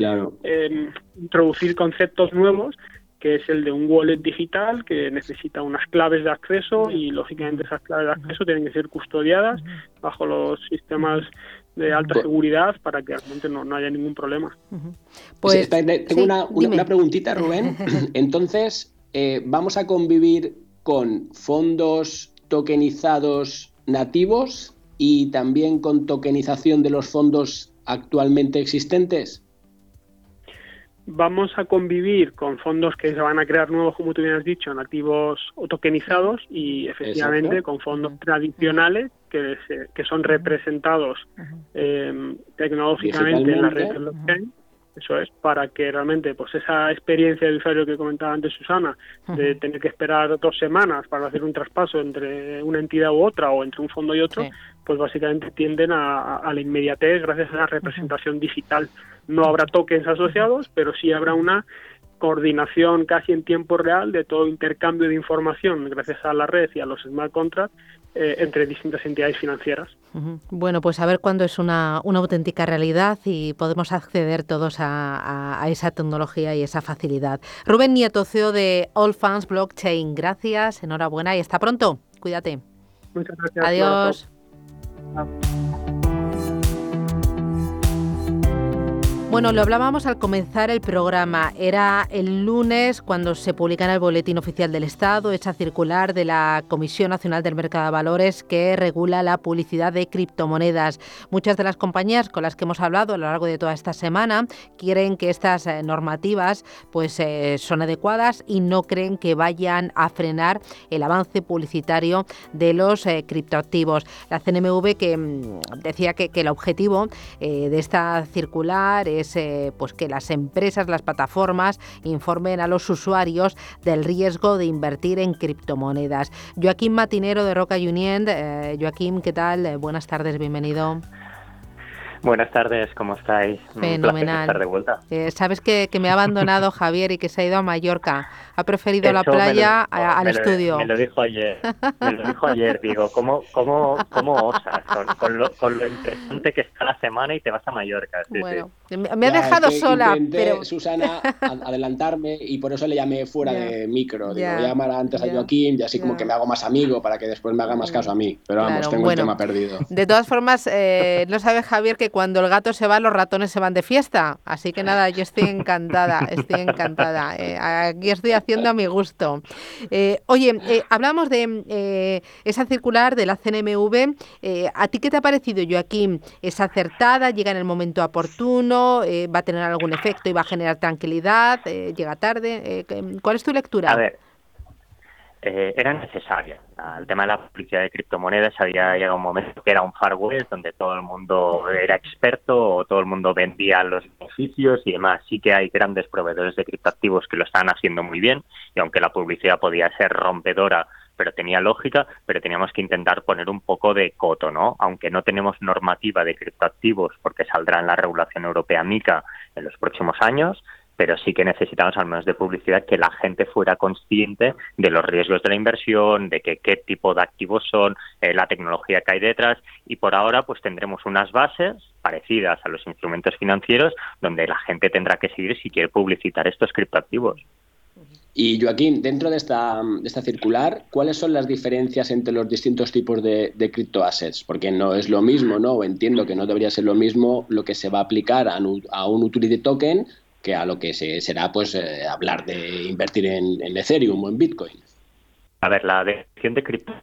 em, introducir conceptos nuevos que es el de un wallet digital que necesita unas claves de acceso y lógicamente esas claves de acceso tienen que ser custodiadas bajo los sistemas de alta seguridad para que realmente no, no haya ningún problema. Pues, tengo una, una, preguntita, Rubén. [LAUGHS] [CLEARS THROAT] Entonces, eh, ¿vamos a convivir con fondos tokenizados nativos y también con tokenización de los fondos actualmente existentes? Vamos a convivir con fondos que se van a crear nuevos, como tú bien has dicho, nativos o tokenizados y efectivamente con fondos tradicionales que, que son representados eh, tecnológicamente en la red blockchain. Eso es, para que realmente pues esa experiencia de usuario que comentaba antes Susana, de tener que esperar dos semanas para hacer un traspaso entre una entidad u otra o entre un fondo y otro, pues básicamente tienden a, a, la inmediatez gracias a la representación digital. No habrá tokens asociados, pero sí habrá una coordinación casi en tiempo real de todo intercambio de información gracias a la red y a los smart contracts eh, entre distintas entidades financieras. Bueno, pues a ver cuándo es una, auténtica realidad y podemos acceder todos a, esa tecnología y esa facilidad. Rubén Nieto, CEO de All Funds Blockchain, gracias, enhorabuena y hasta pronto. Cuídate. Muchas gracias. Adiós. Bueno, lo hablábamos al comenzar el programa. Era el lunes cuando se publica en el Boletín Oficial del Estado esa circular de la Comisión Nacional del Mercado de Valores que regula la publicidad de criptomonedas. Muchas de las compañías con las que hemos hablado a lo largo de toda esta semana quieren que estas eh, normativas pues eh, son adecuadas y no creen que vayan a frenar el avance publicitario de los eh, criptoactivos. La CNMV que mm, decía que, el objetivo de esta circular es eh, pues que las empresas, las plataformas informen a los usuarios del riesgo de invertir en criptomonedas. Joaquín Matinero de Roca Union. Eh, Joaquín, ¿qué tal? Eh, buenas tardes, bienvenido. Buenas tardes, ¿cómo estáis? Fenomenal. estar de vuelta. Eh, Sabes que, me ha abandonado Javier y que se ha ido a Mallorca. Ha preferido la playa al estudio. me lo dijo ayer. Me lo dijo ayer. Digo, ¿cómo, cómo, cómo osas con, lo, con, lo, interesante que está la semana y te vas a Mallorca? bueno, me ha dejado sola. pero Susana, [LAUGHS] adelantarme y por eso le llamé fuera de micro. Digo, voy a llamar antes a Joaquín y así como que me hago más amigo para que después me haga más caso a mí. Pero vamos, tengo el tema perdido. De todas formas, eh, no sabe Javier que cuando el gato se va, los ratones se van de fiesta. Así que nada, yo estoy encantada, estoy encantada. Eh, aquí estoy haciendo a mi gusto. Eh, oye, eh, hablamos de esa circular de la CNMV. ¿A ti qué te ha parecido, Joaquín? ¿Es acertada? ¿Llega en el momento oportuno? ¿Va a tener algún efecto y va a generar tranquilidad? ¿Llega tarde? ¿Cuál es tu lectura? A ver, eh, era necesaria. El tema de la publicidad de criptomonedas había llegado un momento que era un Far West donde todo el mundo era experto o todo el mundo vendía los beneficios y demás. Sí que hay grandes proveedores de criptoactivos que lo están haciendo muy bien y aunque la publicidad podía ser rompedora pero tenía lógica, pero teníamos que intentar poner un poco de coto, ¿no? Aunque no tenemos normativa de criptoactivos porque saldrá en la regulación europea MICA en los próximos años, pero sí que necesitamos al menos de publicidad que la gente fuera consciente de los riesgos de la inversión, de que, qué tipo de activos son, eh, la tecnología que hay detrás y por ahora pues tendremos unas bases parecidas a los instrumentos financieros donde la gente tendrá que seguir si quiere publicitar estos criptoactivos. Y Joaquín, dentro de esta, de esta circular, ¿cuáles son las diferencias entre los distintos tipos de, de criptoassets? Porque no es lo mismo, ¿no? entiendo que no debería ser lo mismo lo que se va a aplicar a a un utility token que a lo que se, será pues eh, hablar de invertir en, Ethereum o en Bitcoin. A ver, la definición de cripto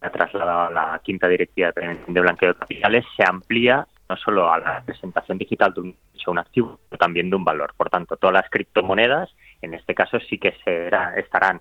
ha trasladado a la quinta directiva de de blanqueo de capitales se amplía no solo a la presentación digital de un activo, sino también de un valor. Por tanto, todas las criptomonedas, en este caso, sí que será, estarán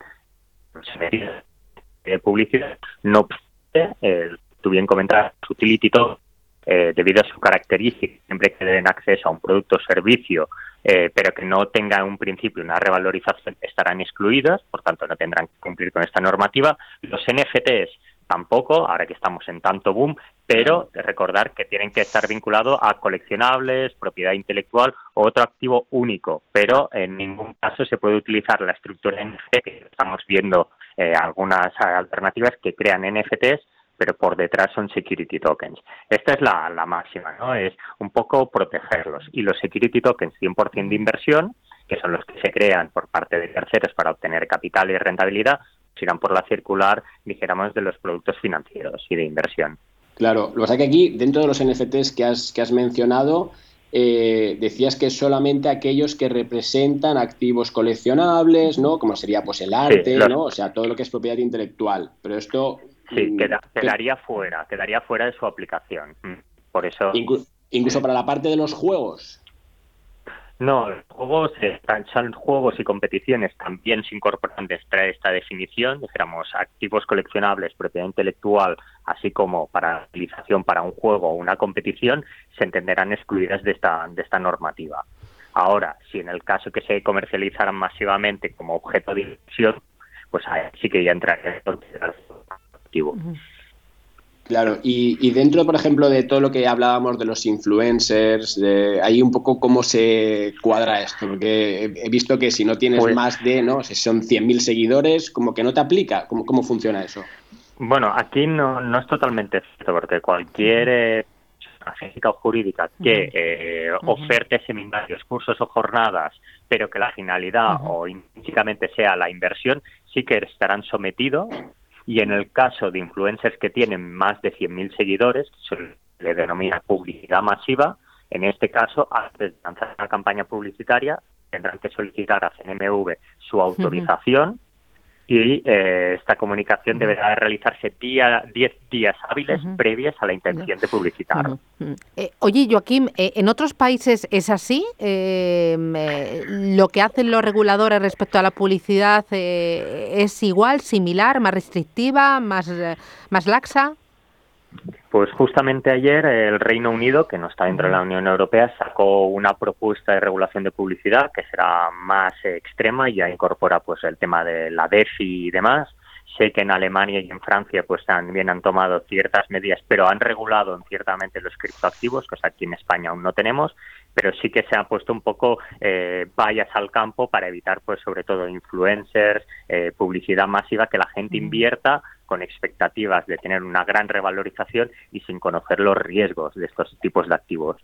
de publicidad, no obstante, eh, tú bien comentabas, utility todo, eh, debido a su característica, siempre que den acceso a un producto o servicio, eh, pero que no tengan un principio una revalorización, estarán excluidas, por tanto no tendrán que cumplir con esta normativa. Los NFTs tampoco, ahora que estamos en tanto boom, pero recordar que tienen que estar vinculados a coleccionables, propiedad intelectual o otro activo único, pero en ningún caso se puede utilizar la estructura NFT que estamos viendo eh, algunas alternativas que crean NFTs pero por detrás son security tokens. Esta es la, la máxima, ¿no? Es un poco protegerlos. Y los security tokens 100% de inversión, que son los que se crean por parte de terceros para obtener capital y rentabilidad, irán por la circular, dijéramos, de los productos financieros y de inversión. Claro, lo que pasa es que aquí, dentro de los NFTs que has, que has mencionado, eh, decías que solamente aquellos que representan activos coleccionables, ¿no? Como sería pues el arte, ¿no? O sea, todo lo que es propiedad intelectual. Pero esto... Sí, mm, quedaría fuera, quedaría fuera de su aplicación. Mm, por eso... incluso para la parte de los juegos. No, los juegos, son juegos y competiciones también se incorporan de esta definición, dijéramos, activos coleccionables, propiedad intelectual, así como para utilización para un juego o una competición, se entenderán excluidas de esta, de esta normativa. Ahora, si en el caso que se comercializaran masivamente como objeto de inversión, pues ahí sí que ya entraría en el activo. Claro, y, dentro, por ejemplo, de todo lo que hablábamos de los influencers, de ahí un poco cómo se cuadra esto, porque he visto que si no tienes pues más de, ¿no? Si son 100.000 seguidores, como que no te aplica. ¿Cómo, cómo funciona eso? Bueno, aquí no, no es totalmente cierto, porque cualquier eh, o jurídica que eh, oferte seminarios, cursos o jornadas, pero que la finalidad o intrínsecamente sea la inversión, sí que estarán sometidos y en el caso de influencers que tienen más de 100.000 seguidores, se le denomina publicidad masiva, en este caso, antes de lanzar una campaña publicitaria, tendrán que solicitar a CNMV su autorización y eh, esta comunicación deberá realizarse 10 días hábiles previas a la intención de publicitar. Eh, oye, Joaquín, eh, ¿en otros países es así? ¿Lo que hacen los reguladores respecto a la publicidad es igual, similar, más restrictiva, más, más laxa? Pues justamente ayer el Reino Unido, que no está dentro de la Unión Europea, sacó una propuesta de regulación de publicidad que será más extrema y ya incorpora pues el tema de la DEFI y demás. Sé que en Alemania y en Francia pues también han tomado ciertas medidas, pero han regulado en ciertamente los criptoactivos, cosa que aquí en España aún no tenemos, pero sí que se ha puesto un poco eh, vallas al campo para evitar pues sobre todo influencers, eh, publicidad masiva, que la gente invierta con expectativas de tener una gran revalorización y sin conocer los riesgos de estos tipos de activos.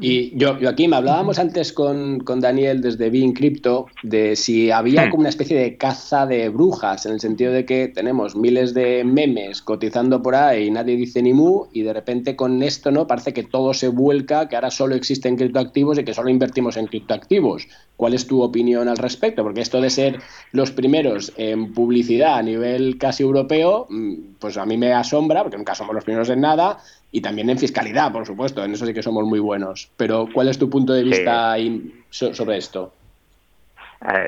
Y yo, aquí me hablábamos antes con, con, Daniel desde Bean Crypto de si había hmm. como una especie de caza de brujas, en el sentido de que tenemos miles de memes cotizando por ahí y nadie dice ni mu, y de repente con esto no parece que todo se vuelca, que ahora solo existen criptoactivos y que solo invertimos en criptoactivos. ¿Cuál es tu opinión al respecto? Porque esto de ser los primeros en publicidad a nivel casi europeo, mm, pues a mí me asombra, porque nunca somos los primeros en nada, y también en fiscalidad, por supuesto, en eso sí que somos muy buenos. Pero ¿cuál es tu punto de vista sobre esto?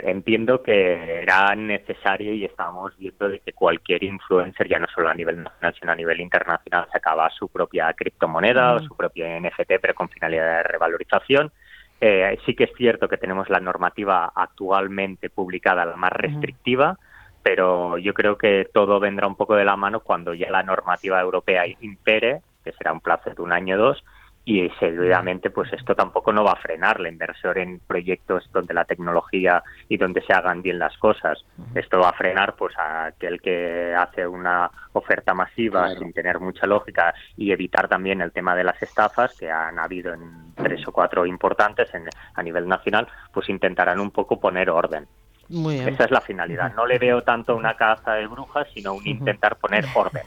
entiendo que era necesario y estábamos viendo de que cualquier influencer, ya no solo a nivel nacional, sino a nivel internacional, sacaba su propia criptomoneda o su propia NFT, pero con finalidad de revalorización. Eh, sí que es cierto que tenemos la normativa actualmente publicada, la más restrictiva, pero yo creo que todo vendrá un poco de la mano cuando ya la normativa europea impere que será un plazo de un año o dos, y seguramente pues esto tampoco no va a frenar la inversión en proyectos donde la tecnología y donde se hagan bien las cosas. Esto va a frenar pues a aquel que hace una oferta masiva sin tener mucha lógica y evitar también el tema de las estafas que han habido en tres o cuatro importantes en, a nivel nacional, pues intentarán un poco poner orden. Esa es la finalidad. No le veo tanto una caza de brujas, sino un intentar poner [LAUGHS] orden.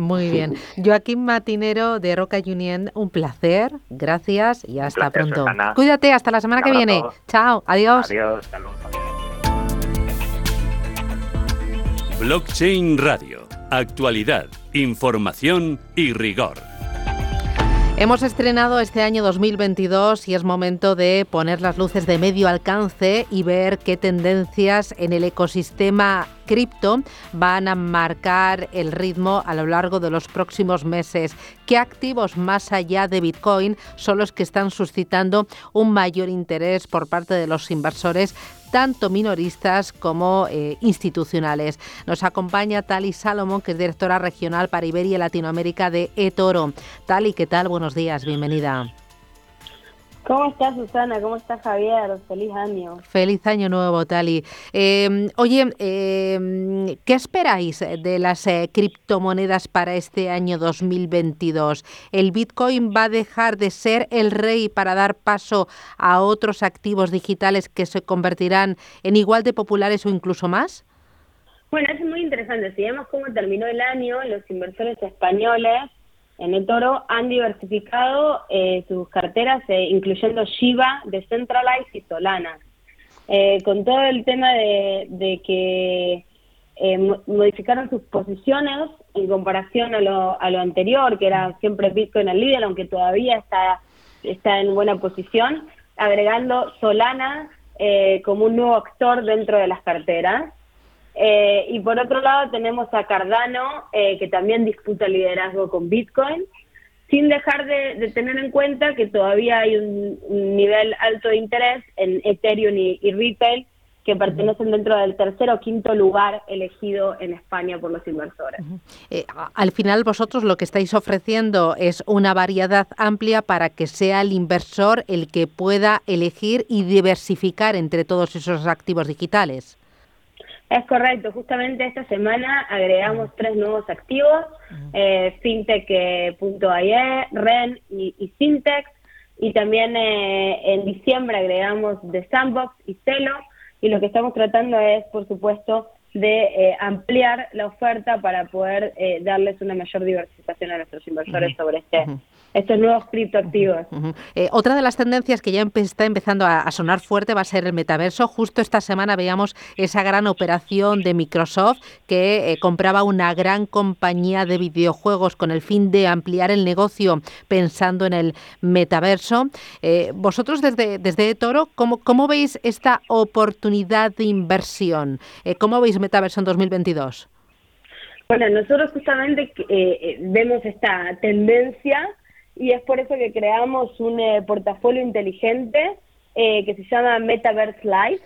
Muy bien. Joaquín Matinero de Roca Union, un placer. Gracias y hasta pronto. Cuídate, hasta la semana que viene. Chao, adiós. Adiós, Blockchain Radio. Actualidad, información y rigor. Hemos estrenado este año 2022 y es momento de poner las luces de medio alcance y ver qué tendencias en el ecosistema cripto van a marcar el ritmo a lo largo de los próximos meses. ¿Qué activos más allá de Bitcoin son los que están suscitando un mayor interés por parte de los inversores tanto minoristas como eh, institucionales. Nos acompaña Tali Salomón, que es directora regional para Iberia y Latinoamérica de eToro. Tali, ¿qué tal? Buenos días, bienvenida. ¿Cómo estás, Susana? ¿Cómo estás, Javier? Feliz año. Feliz año nuevo, Tali. Eh, oye, eh, ¿qué esperáis de las eh, criptomonedas para este año 2022? ¿El Bitcoin va a dejar de ser el rey para dar paso a otros activos digitales que se convertirán en igual de populares o incluso más? Bueno, es muy interesante. Si vemos cómo terminó el año, los inversores españoles en el Toro han diversificado eh, sus carteras, eh, incluyendo Shiba, Decentralized y Solana. Eh, con todo el tema de, que modificaron sus posiciones en comparación a lo, a lo anterior, que era siempre Bitcoin el líder, aunque todavía está, está en buena posición, agregando Solana como un nuevo actor dentro de las carteras. Eh, y por otro lado tenemos a Cardano, eh, que también disputa liderazgo con Bitcoin, sin dejar de, tener en cuenta que todavía hay un, nivel alto de interés en Ethereum y, Retail, que pertenecen dentro del tercer o quinto lugar elegido en España por los inversores. Eh, al final vosotros lo que estáis ofreciendo es una variedad amplia para que sea el inversor el que pueda elegir y diversificar entre todos esos activos digitales. Es correcto, justamente esta semana agregamos tres nuevos activos, eh, fintech.ie, REN y, y, Fintech, y también eh, en diciembre agregamos The Sandbox y Celo, y lo que estamos tratando es, por supuesto, de eh, ampliar la oferta para poder eh, darles una mayor diversificación a nuestros inversores sobre este, estos nuevos criptoactivos. Eh, otra de las tendencias que ya está empezando a, sonar fuerte va a ser el metaverso. Justo esta semana veíamos esa gran operación de Microsoft que compraba una gran compañía de videojuegos con el fin de ampliar el negocio pensando en el metaverso. vosotros desde, desde Toro, ¿cómo, ¿cómo veis esta oportunidad de inversión? ¿Cómo veis Metaverso en 2022? Bueno, nosotros justamente eh, eh, vemos esta tendencia y es por eso que creamos un eh, portafolio inteligente que se llama Metaverse Live,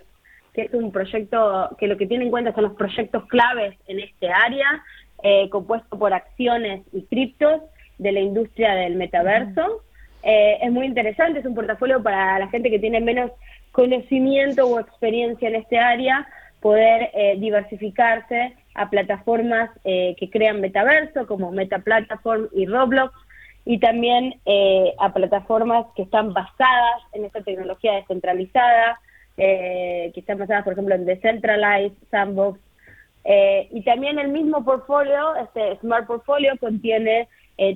que es un proyecto que lo que tiene en cuenta son los proyectos claves en este área, compuesto por acciones y criptos de la industria del metaverso. es muy interesante, es un portafolio para la gente que tiene menos conocimiento o experiencia en este área, poder eh, diversificarse a plataformas eh, que crean metaverso como Meta Platform y Roblox y también eh, a plataformas que están basadas en esta tecnología descentralizada, que están basadas por ejemplo en Decentralized, Sandbox. Y también el mismo portfolio, este Smart Portfolio contiene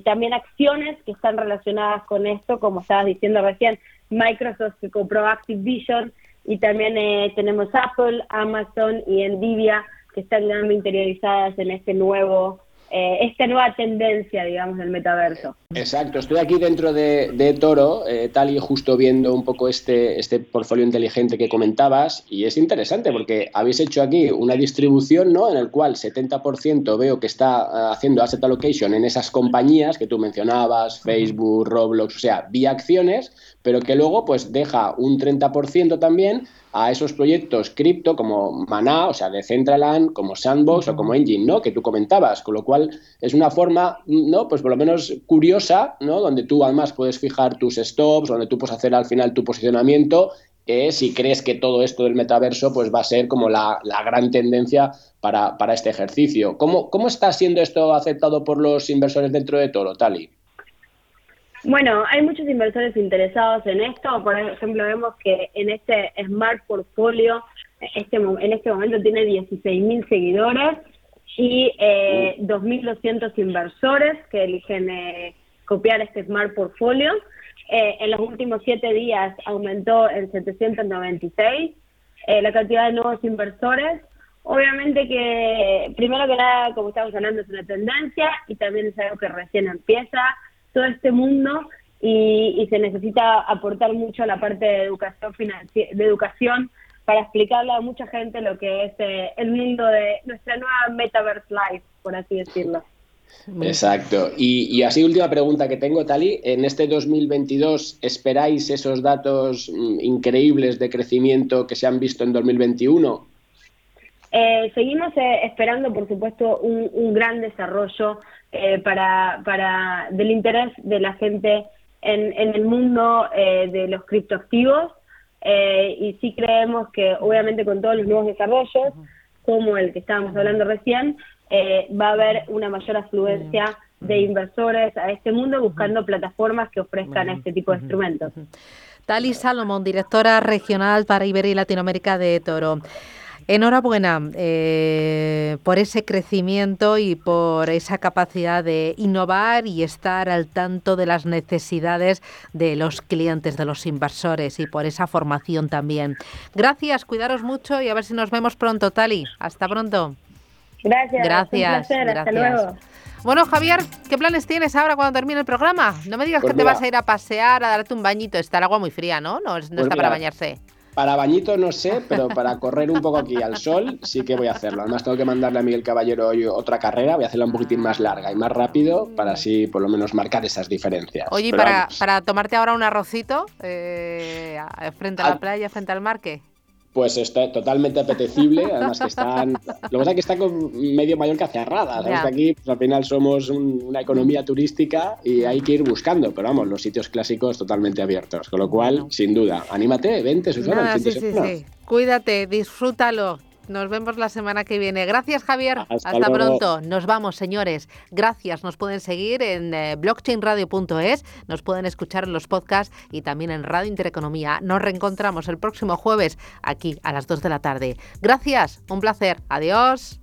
también acciones que están relacionadas con esto, como estabas diciendo recién, Microsoft que compró Activision y también eh, tenemos Apple, Amazon y Nvidia que están interiorizadas en este nuevo eh, esta nueva tendencia, digamos, del metaverso. Exacto, estoy aquí dentro de, Toro, eh, tal y justo viendo un poco este, este portfolio inteligente que comentabas, y es interesante porque habéis hecho aquí una distribución ¿no? en el cual 70% veo que está eh, haciendo asset allocation en esas compañías que tú mencionabas, Facebook, Roblox, o sea, vía acciones, pero que luego pues deja un 30% también a esos proyectos cripto como Maná, o sea, de Centraland, como Sandbox o como Engine, ¿no? Que tú comentabas, con lo cual es una forma, ¿no? Pues por lo menos curiosa, ¿no? Donde tú además puedes fijar tus stops, donde tú puedes hacer al final tu posicionamiento eh, si crees que todo esto del metaverso pues va a ser como la, gran tendencia para, para, este ejercicio. ¿Cómo, ¿Cómo está siendo esto aceptado por los inversores dentro de Toro, Tali? Bueno, hay muchos inversores interesados en esto. Por ejemplo, vemos que en este Smart Portfolio, este, en este momento tiene 16.000 seguidores y eh, 2.200 inversores que eligen eh, copiar este Smart Portfolio. Eh, en los últimos siete días aumentó en 796 eh, la cantidad de nuevos inversores. Obviamente que, primero que nada, como estamos hablando, es una tendencia y también es algo que recién empieza todo este mundo y, se necesita aportar mucho a la parte de educación de educación para explicarle a mucha gente lo que es eh, el mundo de nuestra nueva Metaverse Life, por así decirlo. Exacto. Y, así última pregunta que tengo, Tali. ¿En este 2022 esperáis esos datos mm, increíbles de crecimiento que se han visto en 2021? Eh, seguimos eh, esperando, por supuesto, un, gran desarrollo eh, para, para del interés de la gente en, en el mundo de los criptoactivos. y sí creemos que, obviamente, con todos los nuevos desarrollos, como el que estábamos hablando recién, eh, va a haber una mayor afluencia de inversores a este mundo buscando plataformas que ofrezcan este tipo de instrumentos. Tali Salomón, directora regional para Iberia y Latinoamérica de Toro. Enhorabuena eh, por ese crecimiento y por esa capacidad de innovar y estar al tanto de las necesidades de los clientes, de los inversores y por esa formación también. Gracias, cuidaros mucho y a ver si nos vemos pronto, Tali. Hasta pronto. Gracias. Gracias. Hasta luego. Bueno, Javier, ¿qué planes tienes ahora cuando termine el programa? No me digas pues que te vas a ir a pasear, a darte un bañito. Está el agua muy fría, ¿no? No, no pues está para bañarse. Para bañito no sé, pero para correr un poco aquí al sol sí que voy a hacerlo. Además tengo que mandarle a Miguel Caballero hoy otra carrera, voy a hacerla un poquitín más larga y más rápido para así por lo menos marcar esas diferencias. Oye, para, para, tomarte ahora un arrocito eh, frente a la playa, frente al mar, ¿qué? Pues está totalmente apetecible, [LAUGHS] además que están, lo que pasa es que está con medio Mallorca cerrada, sabes que aquí pues, al final somos una economía turística y hay que ir buscando, pero vamos, los sitios clásicos totalmente abiertos, con lo cual, sin duda, anímate, vente, Susana, sí, sí, sí. Cuídate, disfrútalo, nos vemos la semana que viene. Gracias, Javier. Hasta, pronto. Nos vamos, señores. Gracias. Nos pueden seguir en eh, blockchainradio.es, nos pueden escuchar en los podcasts y también en Radio Intereconomía. Nos reencontramos el próximo jueves aquí a las 2 de la tarde. Gracias. Un placer. Adiós.